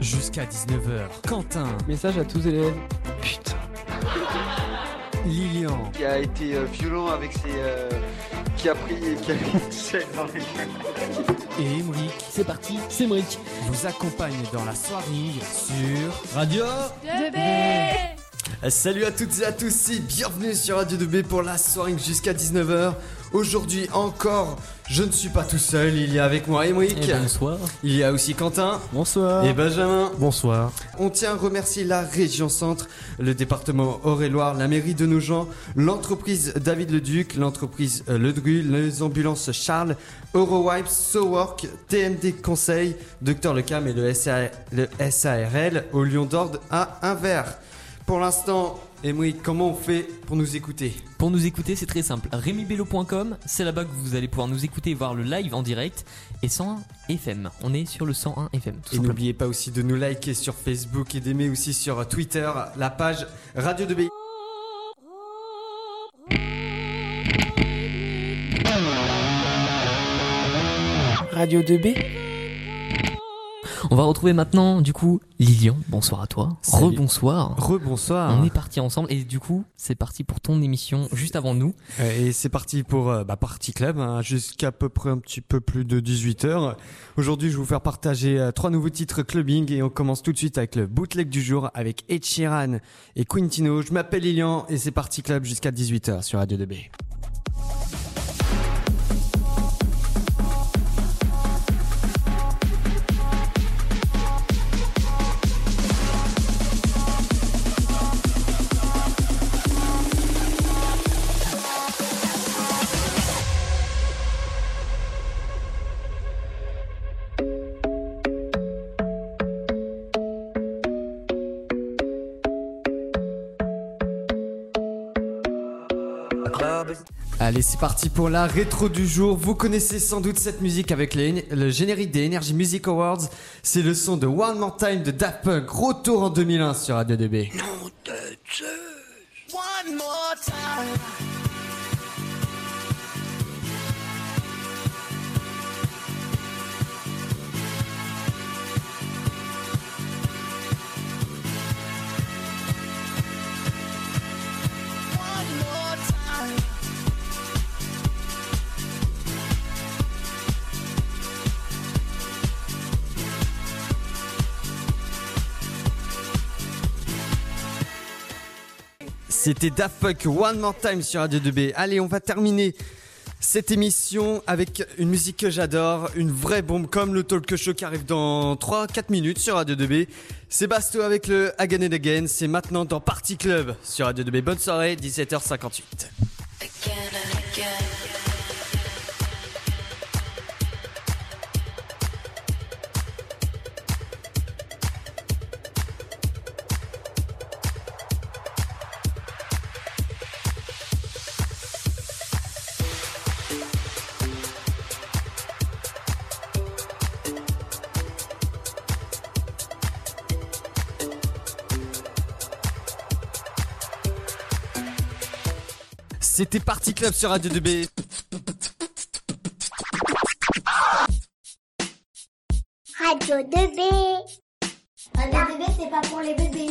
Jusqu'à 19h, Quentin, Message à tous élèves. putain, Lilian, qui a été euh, violent avec ses. euh, qui a pris. qui a mis une chaîne dans les et Emric C'est parti, c'est Mric. vous accompagnent dans la soirée sur Radio Euh, Salut à toutes et à tous et bienvenue sur Radio 2B pour la soirée jusqu'à 19h. Aujourd'hui encore, je ne suis pas tout seul, il y a avec moi Emric, Et bonsoir. il y a aussi Quentin Bonsoir. et Benjamin. Bonsoir. On tient à remercier la région Centre, le département Eure-et-Loire, la mairie de Nogent, l'entreprise David Leduc, l'entreprise euh, Le Dru, les ambulances Charles, Eurowipes, SoWork, TMD Conseil, Docteur Lecam et le, SA le SARL au Lion d'Orde à Inver. Pour l'instant, Emery, comment on fait pour nous écouter Pour nous écouter, c'est très simple. RémiBello.com, c'est là-bas que vous allez pouvoir nous écouter et voir le live en direct. Et 101 FM. On est sur le 101 FM, tout Et n'oubliez pas aussi de nous liker sur Facebook et d'aimer aussi sur Twitter la page Radio 2B. Radio 2B. On va retrouver maintenant, du coup, Lilian. Bonsoir à toi. Rebonsoir. Rebonsoir. On est parti ensemble et du coup, c'est parti pour ton émission juste avant nous. Euh, Et c'est parti pour euh, bah, Party Club, hein, jusqu'à peu près un petit peu plus de 18h. Aujourd'hui, je vais vous faire partager euh, trois nouveaux titres clubbing et on commence tout de suite avec le bootleg du jour avec Ed Sheeran et Quintino. Je m'appelle Lilian et c'est Party Club jusqu'à 18h sur Radio 2B. Allez, c'est parti pour la rétro du jour. Vous connaissez sans doute cette musique avec le générique des Energy Music Awards. C'est le son de One More Time de Daft Punk, retour en 2001 sur Radio 2B. C'était Daft Punk One More Time sur Radio 2B. Allez, on va terminer cette émission avec une musique que j'adore, une vraie bombe comme le talk show qui arrive dans 3-4 minutes sur Radio 2B. C'est Basto avec le Again and Again. C'est maintenant dans Party Club sur Radio 2B. Bonne soirée, 17h58. C'était Party Club sur Radio 2B. Radio 2B. Radio 2B, c'est pas pour les bébés.